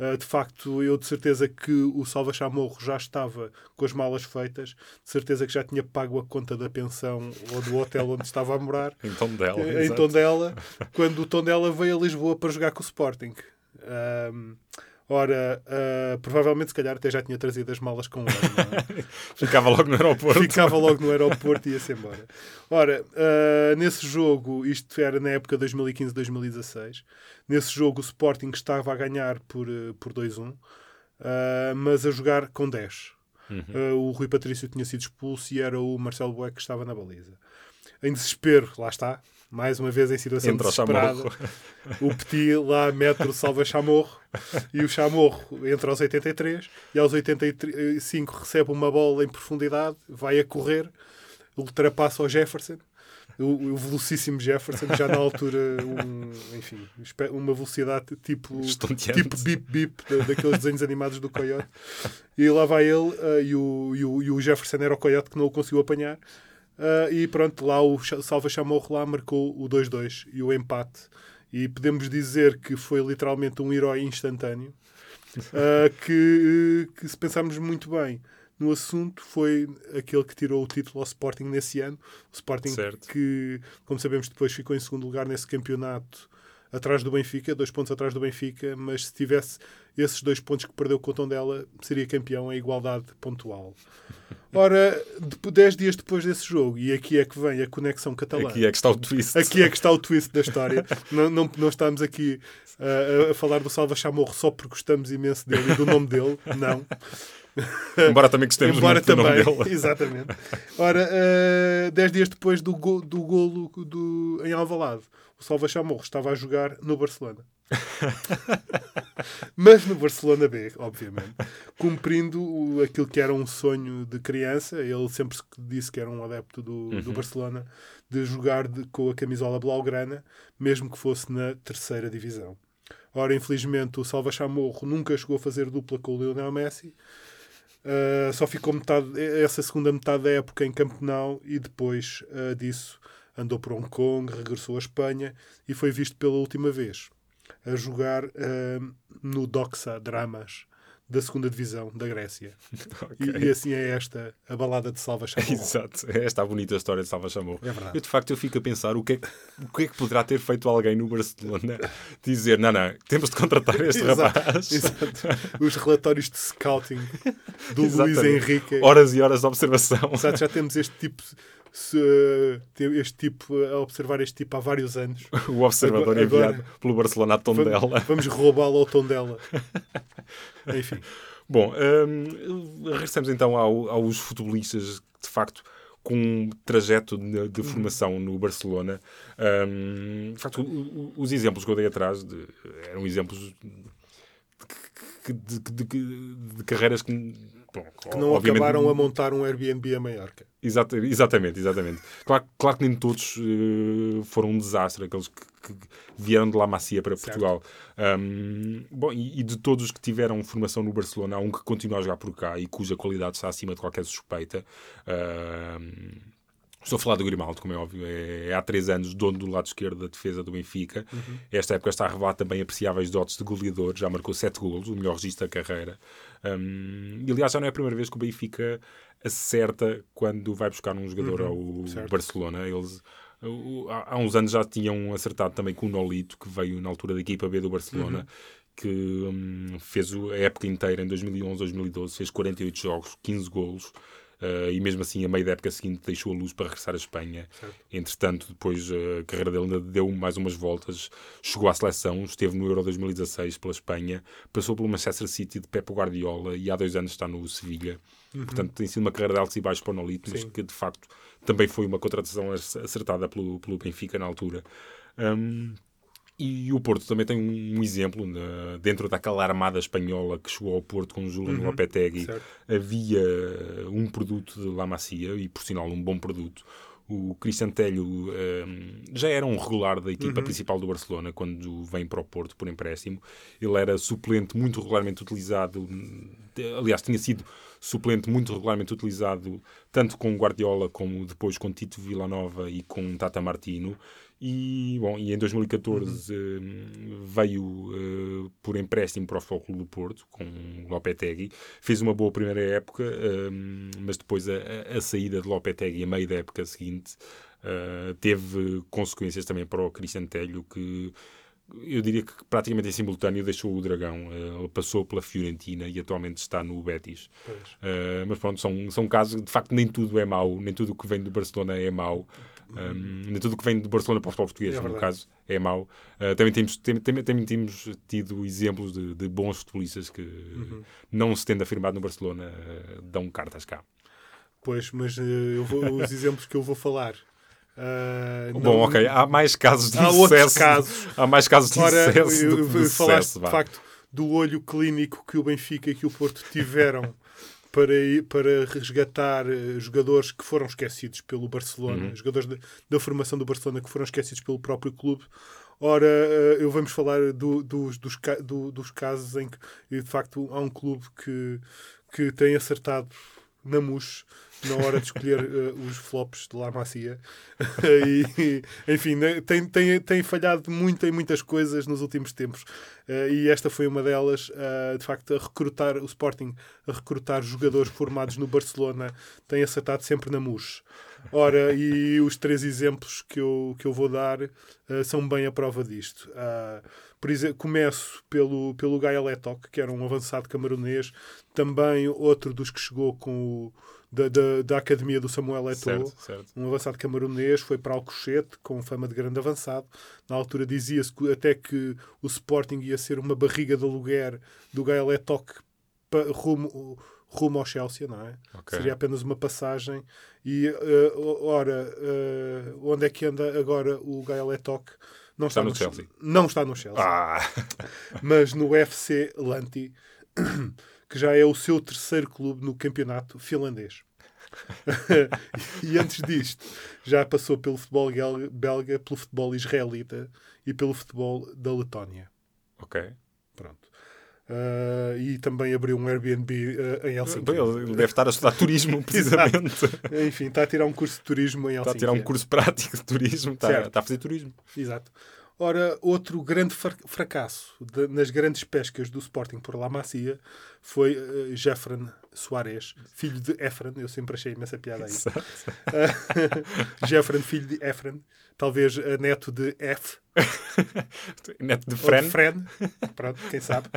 Uh, de facto, eu de certeza que o Salva Chamorro já estava com as malas feitas, de certeza que já tinha pago a conta da pensão ou do hotel onde estava a morar, Em Tondela. em. Tondela, quando o Tondela veio a Lisboa para jogar com o Sporting. Um, ora, uh, provavelmente, se calhar, até já tinha trazido as malas com ele. é? Ficava logo no aeroporto. Ficava logo no aeroporto e ia-se embora. Ora, ah, nesse jogo, isto era na época 2015-2016, nesse jogo o Sporting estava a ganhar por, eh, por 2-1, ah, mas a jogar com 10. Ah, o Rui Patrício tinha sido expulso e era o Marcelo Boeck que estava na baliza. Em desespero, lá está, mais uma vez em situação Entra o desesperada. Chamorro. O Petit lá mete o salva Chamorro e o Chamorro entra aos 83 e aos 85 recebe uma bola em profundidade, vai a correr, ultrapassa o Jefferson. O, o velocíssimo Jefferson, já na altura, um, enfim, uma velocidade tipo, tipo bip bip da- daqueles desenhos animados do Coyote. E lá vai ele ah, e, o, e, o, e o Jefferson era o Coyote que não o conseguiu apanhar. Ah, e pronto, lá o Salva Chamorro lá marcou o 2-2 e o empate. E podemos dizer que foi literalmente um herói instantâneo. ah, que, que, se pensarmos muito bem no assunto, foi aquele que tirou o título ao Sporting nesse ano. O Sporting Certo. que, como sabemos, depois ficou em segundo lugar nesse campeonato atrás do Benfica, dois pontos atrás do Benfica, mas se tivesse esses dois pontos que perdeu com o Tondela, seria campeão em igualdade pontual. Ora, de- dez dias depois desse jogo, e aqui é que vem a conexão catalã. Aqui é que está o twist. Aqui é que está o twist da história. não, não, não estamos aqui ah, a, falar do Salva Chamorro só porque gostamos imenso dele e do nome dele. Não. Embora também gostemos Embora muito do também. nome dele. Exatamente. Ora, ah, dez dias depois do, go, do golo do, em Alvalade, o Salva Chamorro estava a jogar no Barcelona. Mas no Barcelona B, obviamente, cumprindo aquilo que era um sonho de criança. Ele sempre se disse que era um adepto do, do Barcelona, de jogar de- com a camisola blaugrana, mesmo que fosse na terceira divisão. Ora, infelizmente, o Salva Chamorro nunca chegou a fazer dupla com o Lionel Messi. Uh, só ficou metade, essa segunda metade da época em Camp Nou e depois uh, disso andou para Hong Kong, regressou à Espanha e foi visto pela última vez a jogar uh, no Doxa Dramas da segunda divisão da Grécia. E, e assim é esta a balada de Salva Chamorro. Exato. Esta é a bonita história de Salva Chamorro. É verdade. Eu, de facto, eu fico a pensar o que, é que, o que é que poderá ter feito alguém no Barcelona dizer, não, não, temos de contratar este Exato, rapaz. exato. Os relatórios de scouting do Luís. Henrique. Horas e horas de observação. Exato, já temos este tipo, se, este tipo a observar este tipo há vários anos. O observador Agora- enviado agora- pelo Barcelona a Tondela. Vamos, vamos roubá-lo ao tom dela. Enfim, Bom, hum, regressamos então ao- aos futebolistas de facto, com um trajeto de, de formação no Barcelona. Hum, de facto, os exemplos que eu dei atrás de- eram exemplos de, de- de- de- carreiras que, bom, que não obviamente- acabaram a montar um Airbnb a Maiorca. Exata- exatamente, exatamente. Claro, claro que nem todos eh, foram um desastre, aqueles que, que vieram de La Macia para. Portugal. Um, bom, e, e de todos os que tiveram formação no Barcelona, há um que continua a jogar por cá e cuja qualidade está acima de qualquer suspeita. Um, Estou a falar do Grimaldo, como é óbvio. É, é há três anos dono do lado esquerdo da defesa do Benfica. Esta época está a revelar também apreciáveis dotes de goleador. Já marcou sete golos, o melhor registro da carreira. Um, e aliás, já não é a primeira vez que o Benfica acerta quando vai buscar um jogador ao certo. Barcelona. Eles o- há há uns anos já tinham acertado também com o Nolito, que veio na altura da equipa B do Barcelona. Que hum, fez a época inteira em 2011, 2012, fez 48 jogos, 15 golos. Uh, e mesmo assim, a meio da época seguinte, deixou a luz para regressar à Espanha. Entretanto, depois uh, a carreira dele ainda deu mais umas voltas, chegou à seleção, esteve no Euro 2016 pela Espanha, passou pelo Manchester City de Pep Guardiola e há dois anos está no Sevilha. Portanto, tem sido uma carreira de altos e baixos para o Nolito, mas que de facto também foi uma contratação ac- acertada pelo, pelo Benfica na altura. Um, e o Porto também tem um, um exemplo na- dentro daquela armada espanhola que chegou ao Porto com o Júlio Lopetegui. certo. Havia um produto de La Macia e, por sinal, um bom produto. O Cristian Telho hum, já era um regular da equipa principal do Barcelona quando vem para o Porto por empréstimo. Ele era suplente muito regularmente utilizado. de- Aliás, tinha sido suplente muito regularmente utilizado tanto com Guardiola como depois com Tito Villanova e com Tata Martino. E, bom, e em 2014 hum, veio eh, por empréstimo para o Futebol do Porto com Lopetegui. Fez uma boa primeira época, hum, mas depois a, a- saída de Lopetegui a meio da época seguinte eh, teve consequências também para o Cristian Telho, que eu diria que praticamente em simultâneo deixou o Dragão. Ele passou pela Fiorentina e atualmente está no Betis. Uh, mas pronto, são, são casos, de facto, nem tudo é mau, nem tudo o que vem do Barcelona é mau, um, tudo o que vem do Barcelona para o futebol português, É no caso, é mau. Uh, também, temos, tem- também, também temos tido exemplos de, de bons futebolistas que, Uhum. não se tendo afirmado no Barcelona, uh, dão cartas cá. Pois, mas eu vou- os exemplos que eu vou falar Ah, Bom, não- ok, há mais casos de Há casos. Há mais casos de Ora, sucesso eu- do que de eu- falaste de facto do olho clínico que o Benfica e que o Porto tiveram para, para resgatar eh, jogadores que foram esquecidos pelo Barcelona, Uhum. jogadores da, da formação do Barcelona que foram esquecidos pelo próprio clube. Ora, eh, eu vamos falar do- dos, dos, do- dos casos em que, de facto, há um clube que, que tem acertado na mousse na hora de escolher eh, os flops de La Macia. e, enfim, né, tem, tem, tem falhado muito em muitas coisas nos últimos tempos. Eh, e esta foi uma delas, eh, de facto, a recrutar o Sporting, a recrutar jogadores formados no Barcelona, tem acertado sempre na mousse. Ora, e os três exemplos que eu, que eu vou dar eh, são bem a prova disto. Por exemplo, começo pelo, pelo Gaia Letok, que era um avançado camaronês, também outro dos que chegou com o, da, da, da academia do Samuel Eto'o, um avançado camaronês, foi para Alcochete, com fama de grande avançado. Na altura dizia-se até que o Sporting ia ser uma barriga de aluguer do Gaia Letok pa- rumo, rumo ao Chelsea, não é? Ok. Seria apenas uma passagem. E, eh, ora, eh, onde é que anda agora o Gaia Letok? Não Está está, no no Chelsea. Não está no Chelsea Ah, mas no FC Lanti, que já é o seu terceiro clube no campeonato finlandês. e antes disto, já passou pelo futebol belga, pelo futebol israelita e pelo futebol da Letónia. ok. Pronto. Ah, e também abriu um Airbnb ah, em Helsinki. Bem, Ele deve estar a estudar turismo, precisamente. Enfim, está a tirar um curso de turismo em Está a Helsinki. tirar um curso prático de turismo, está, está a fazer turismo. Exato. Ora, outro grande fra- fracasso de- nas grandes pescas do Sporting por La Macia foi uh, Jeffren Soares, filho de Efren. Eu sempre achei imensa piada aí. Jeffren, filho de Efren, talvez uh, neto de F. Neto de ou de Fren. Fren. Pronto, quem sabe.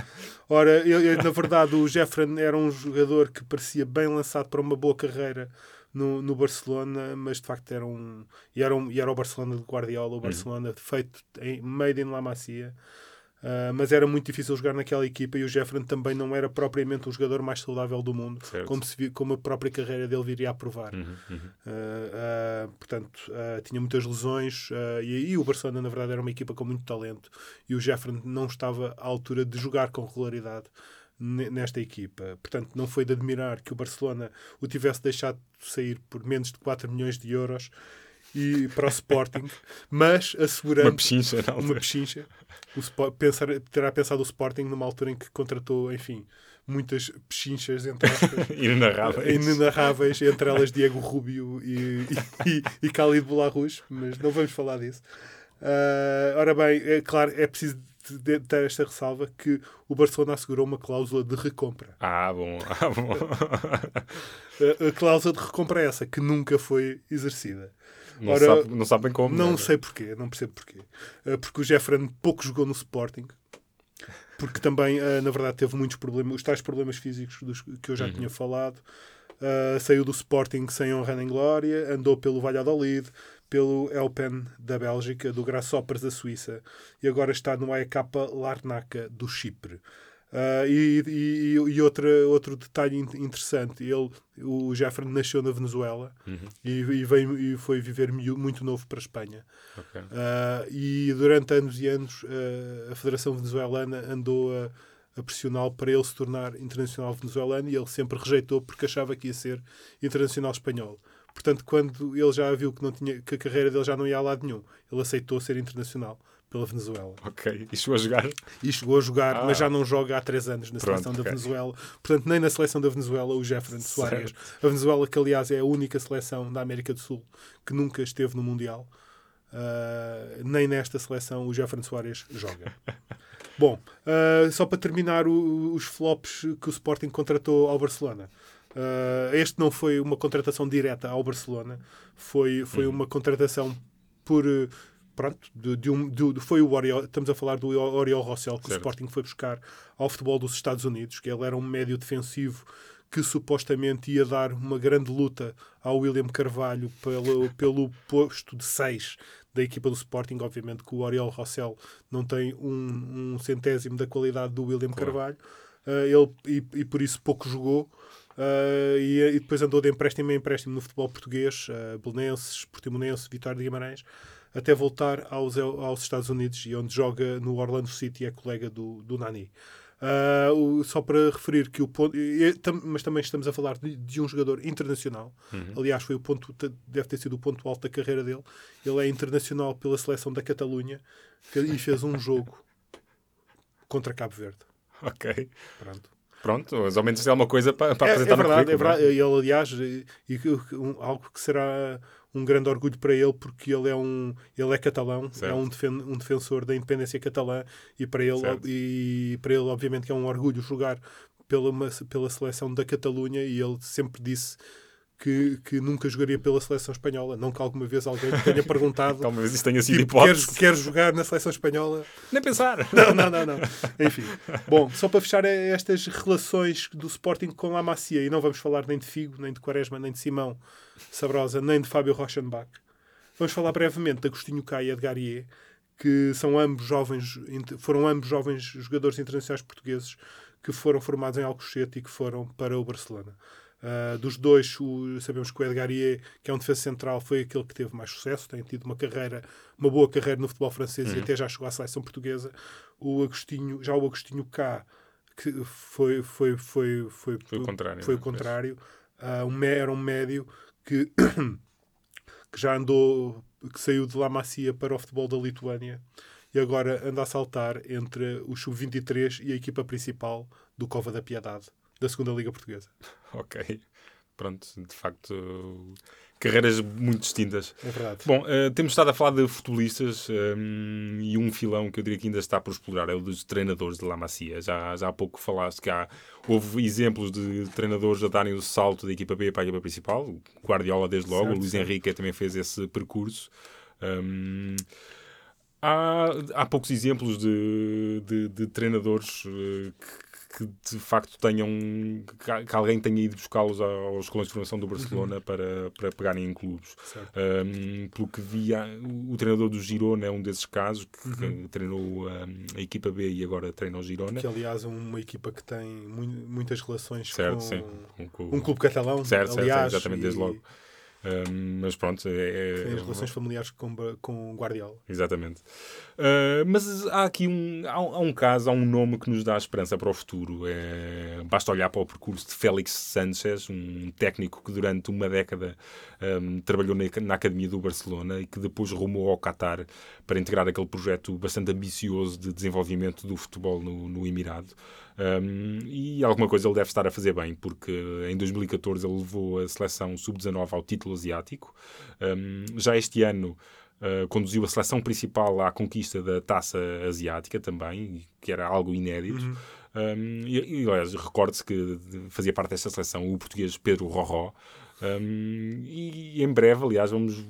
Ora, eu- eu, na verdade, o Jeffren era um jogador que parecia bem lançado para uma boa carreira no, no Barcelona, mas de facto era um. E era, um, e era o Barcelona de Guardiola, o Barcelona feito em made in La Macia. Ah, mas era muito difícil jogar naquela equipa e o Jeffren também não era propriamente o jogador mais saudável do mundo, como, se como a própria carreira dele viria a provar. Uhum, uhum. Uh, uh, portanto, uh, tinha muitas lesões uh, e, e o Barcelona, na verdade, era uma equipa com muito talento e o Jeffrey não estava à altura de jogar com regularidade nesta equipa. Portanto, não foi de admirar que o Barcelona o tivesse deixado sair por menos de 4 milhões de euros e para o Sporting, mas assegurando Uma pechincha, uma pechincha. O pensar, terá pensado o Sporting numa altura em que contratou, enfim, muitas pechinchas, entre aspas, Inenarráveis. inenarráveis, entre elas Diego Rubio e, e, e Khalid Boularus, mas não vamos falar disso. Ah, ora bem, é claro, é preciso ter esta ressalva que o Barcelona assegurou uma cláusula de recompra. Ah, bom. Ah, bom. A, a cláusula de recompra é essa, que nunca foi exercida. Não, Ora, sabe, não sabem como. Não né? sei porquê, não percebo porquê. Ah, porque o Jeffren pouco jogou no Sporting. Porque também, ah, na verdade, teve muitos problemas, os tais problemas físicos dos que eu já tinha falado. Ah, saiu do Sporting sem honra nem glória, andou pelo Valladolid, pelo Elpen da Bélgica, do Grasshoppers da Suíça e agora está no AEK Larnaca do Chipre. Ah, e e, e outra, outro detalhe in- interessante: ele, o Jeffrey nasceu na Venezuela e, e, veio, e foi viver muito novo para a Espanha. Ok. Ah, e durante anos e anos ah, a Federação Venezuelana andou a, a pressioná-lo para ele se tornar internacional venezuelano e ele sempre rejeitou porque achava que ia ser internacional espanhol. Portanto, quando ele já viu que, não tinha, que a carreira dele já não ia a lado nenhum, ele aceitou ser internacional pela Venezuela. Ok. E chegou a jogar? E chegou a jogar, Ah. mas já não joga há três anos na Pronto, seleção da ok. Venezuela. Portanto, nem na seleção da Venezuela o Jeffrey Soares. A Venezuela, que aliás é a única seleção da América do Sul que nunca esteve no Mundial, ah, nem nesta seleção o Jeffrey Soares joga. Bom, ah, só para terminar o- os flops que o Sporting contratou ao Barcelona. Ah, este não foi uma contratação direta ao Barcelona, foi, foi uma contratação por. eh, Pronto, de, de um, de- foi o Oriol, estamos a falar do Oriol Rossell que o Certo. Sporting foi buscar ao futebol dos Estados Unidos, que ele era um médio defensivo que supostamente ia dar uma grande luta ao William Carvalho pelo, pelo posto de 6 da equipa do Sporting. Obviamente que o Oriol Rossell não tem um, um centésimo da qualidade do William Claro. Carvalho. Ah, ele, e, e por isso pouco jogou. Uh, e, e depois andou de empréstimo em empréstimo no futebol português, uh, Belenenses, Portimonense, Vitória de Guimarães, até voltar aos, aos Estados Unidos e onde joga no Orlando City, é colega do, do Nani. Uh, o- só para referir que o ponto, e- e tam- mas também estamos a falar de, de um jogador internacional. Aliás, foi o ponto, deve ter sido o ponto alto da carreira dele. Ele é internacional pela seleção da Catalunha e fez um jogo contra Cabo Verde. Ok. Pronto. Pronto, mas ao menos é uma coisa para, para É, é apresentar no verdade, é currículo, não verdade. Ele, aliás, e, e um- algo que será um grande orgulho para ele, porque ele é um ele é catalão, Certo. é um, defen- um defensor da independência catalã e para ele Certo. e para ele obviamente que é um orgulho jogar pela uma- pela seleção da Catalunha e ele sempre disse que, que nunca jogaria pela seleção espanhola. Não que alguma vez alguém tenha perguntado Talvez isso tenha sido tipo, queres, hipótese. queres jogar na seleção espanhola? Nem pensar. Não, não, não, não. Enfim. Bom, só para fechar é estas relações do Sporting com a Macia, e não vamos falar nem de Figo, nem de Quaresma, nem de Simão Sabrosa, nem de Fábio Rochenbach. Vamos falar brevemente de Agostinho Caia e Edgar Iê, que são ambos jovens, foram ambos jovens jogadores internacionais portugueses que foram formados em Alcochete e que foram para o Barcelona. Uh, dos dois, o- sabemos que o Edgar Iê, que é um defesa central, foi aquele que teve mais sucesso, tem tido uma carreira, uma boa carreira no futebol francês e até já chegou à seleção portuguesa. O Agostinho, já o Agostinho K, que foi, foi, foi, foi, Foi o contrário, Foi o não é? contrário. Uh, um, era um médio que, que já andou, que saiu de La Macia para o futebol da Lituânia e agora anda a saltar entre o Sub-23 e a equipa principal do Cova da Piedade, da segunda Liga Portuguesa. Ok. Pronto, de facto, carreiras muito distintas. É verdade. Bom, eh, temos estado a falar de futebolistas hum, e um filão que eu diria que ainda está por explorar é o dos treinadores de La Macia. Já, já há pouco falaste que há, houve exemplos de treinadores a darem o salto da equipa B para a equipa principal. O Guardiola, desde logo, Certo, o Luís. Henrique também fez esse percurso. Hum, há, há poucos exemplos de, de, de treinadores eh, que, que de facto tenham que, alguém tenha ido buscá-los aos colões de formação do Barcelona para, para pegarem em clubes. Certo. Um, pelo que via, o, treinador do Girona é um desses casos que, Uhum. treinou um, a equipa B e agora treina o Girona. Que, aliás, é uma equipa que tem mu- muitas relações Certo, com sim. Com- um clube catalão, Certo, certo, aliás, exatamente, desde e logo. Um, mas pronto, é, Tem é- as relações familiares com, com Guardiola. Exatamente. Uh, mas há aqui um, há, há um caso, há um nome que nos dá esperança para o futuro. É, basta olhar para o percurso de Félix Sanchez, um técnico que durante uma década um, trabalhou na, na Academia do Barcelona e que depois rumou ao Qatar para integrar aquele projeto bastante ambicioso de desenvolvimento do futebol no, no Emirado. Um, e alguma coisa ele deve estar a fazer bem, porque em 2014 ele levou a seleção sub-19 ao título asiático. Um, já este ano Uh, conduziu a seleção principal à conquista da taça asiática também, que era algo inédito. Um, e, e, aliás, recorde-se que fazia parte desta seleção o português Pedro Rorró. Um, e em breve, aliás, vamos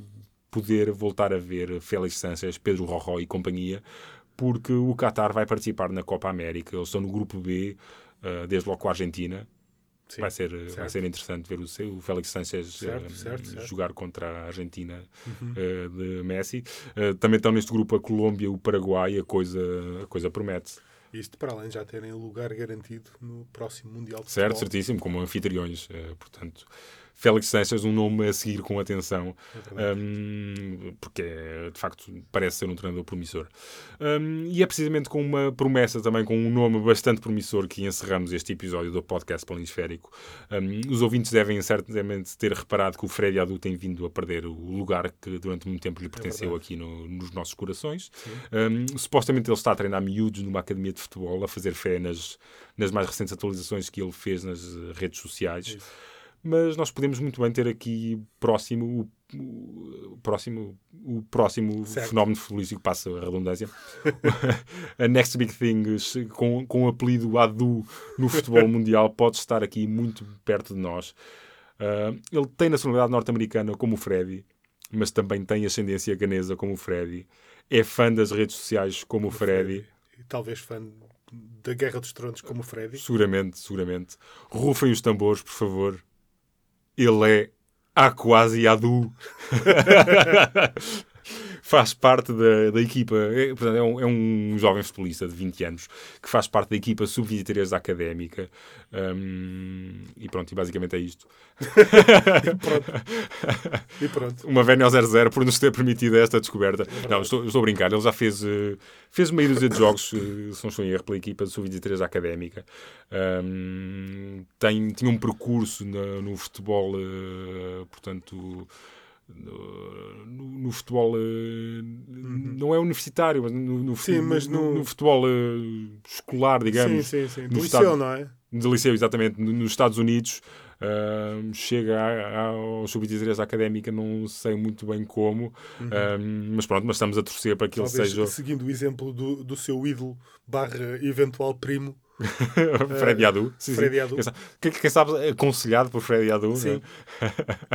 poder voltar a ver Félix Sanches, Pedro Rorró e companhia, porque o Qatar vai participar na Copa América. Eles estão no grupo B, uh, desde logo com a Argentina. Sim, Vai ser, vai ser interessante ver o, seu- o Félix Sanchez Certo, eh, certo, certo. jogar contra a Argentina Uhum. eh, de Messi. Eh, também estão neste grupo a Colômbia o Paraguai, a coisa, a coisa promete. Isto para além de já terem lugar garantido no próximo Mundial de Certo, Futebol. certíssimo, como anfitriões. portanto, Félix Sanchez, um nome a seguir com atenção, É um, porque é, de facto parece ser um treinador promissor. Um, e é precisamente com uma promessa também, com um nome bastante promissor, que encerramos este episódio do podcast Planisférico. Um, os ouvintes devem certamente ter reparado que o Freddy Adu tem vindo a perder o lugar que durante muito tempo lhe pertenceu verdade. aqui no- nos nossos corações. Supostamente ele está a treinar miúdos numa academia de futebol, a fazer fé nas, nas mais recentes atualizações que ele fez nas eh, redes sociais. Mas nós podemos muito bem ter aqui próximo o, o- próximo, o próximo Certo. fenómeno futebolístico, passa a redundância, a Next Big Thing com, com o apelido Adu no futebol mundial pode estar aqui muito perto de nós. Ah, ele tem nacionalidade norte-americana como o Freddy, mas também tem ascendência ganesa como o Freddy. É fã das redes sociais como o Freddy. E talvez fã da Guerra dos Tronos como o Freddy. Seguramente, seguramente. Rufem os tambores, por favor. Ele é Aquasi Adu. faz parte da, da equipa, é, portanto, é, um, é um jovem futebolista de 20 anos que faz parte da equipa sub-23 da Académica. Hum, e pronto, e basicamente é isto. E pronto. Uma vénia ao 0-0 por nos ter permitido esta descoberta. Não, estou, estou a brincar. Ele já fez, eh, fez meia dúzia de jogos, eh, se não estou em erro, pela equipa de sub-23 da Académica. Hum, tem, tinha um percurso na- no futebol, eh, portanto, no, no- no futebol, eh, não é universitário, mas no, no, Uhum. Sim, no- mas no, no- no futebol eh, escolar, digamos. sim, sim, sim. Do no liceu, estado- não é? de liceu, exatamente, no- nos Estados Unidos. ahm, chega a- ao sub-23 académica, não sei muito bem como, ahm, mas pronto, mas estamos a torcer para que Uhum. Talvez ele seja seguindo o exemplo do, do seu ídolo barra eventual primo, Freddy Adu. Sim. Freddy Adu. Quem sabe, quem, sabe, aconselhado por Freddy Adu, Sim. né?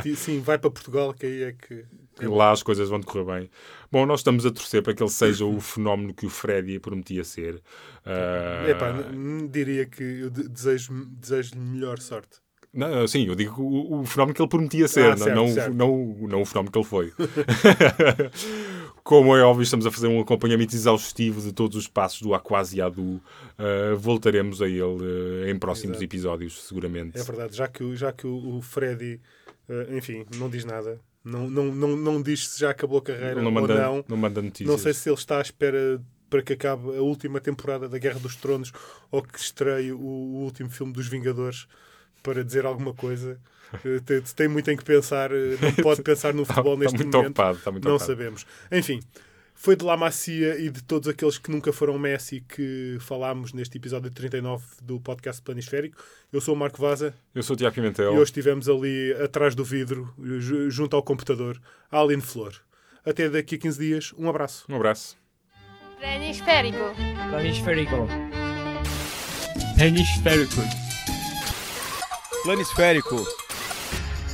Sim, vai para Portugal, que aí é que. que lá as coisas vão decorrer bem. Bom, nós estamos a torcer para que ele seja o fenómeno que o Freddy prometia ser. Ah, Epá, diria que eu de- desejo- desejo-lhe melhor sorte. Não, sim, eu digo o, o fenómeno que ele prometia ser, Ah, não, certo, não, certo. não, não o fenómeno que ele foi. Como é óbvio, estamos a fazer um acompanhamento exaustivo de todos os passos do Aquasiadu. Uh, voltaremos a ele uh, em próximos Exato. episódios, seguramente. É verdade, já que, o- já que o, o Freddy, eh, enfim, não diz nada, não, não, não, não diz se já acabou a carreira não ou manda, não. não manda notícias. Não sei se ele está à espera para que acabe a última temporada da Guerra dos Tronos ou que estreie o, o último filme dos Vingadores para dizer alguma coisa. Tem, tem muito em que pensar, eh, não pode pensar no Está, futebol está neste muito momento. ocupado. Está muito Não ocupado. sabemos. Enfim, foi de La Macia e de todos aqueles que nunca foram Messi que falámos neste episódio 39 do podcast Planisférico. Eu sou o Marco Vaza Eu sou o Tiago Pimentel. e hoje estivemos ali atrás do vidro, ju- junto ao computador, a Aline Flor. Até daqui a 15 dias. Um abraço. Um abraço. Planisférico. Planisférico. Planisférico. Planisférico.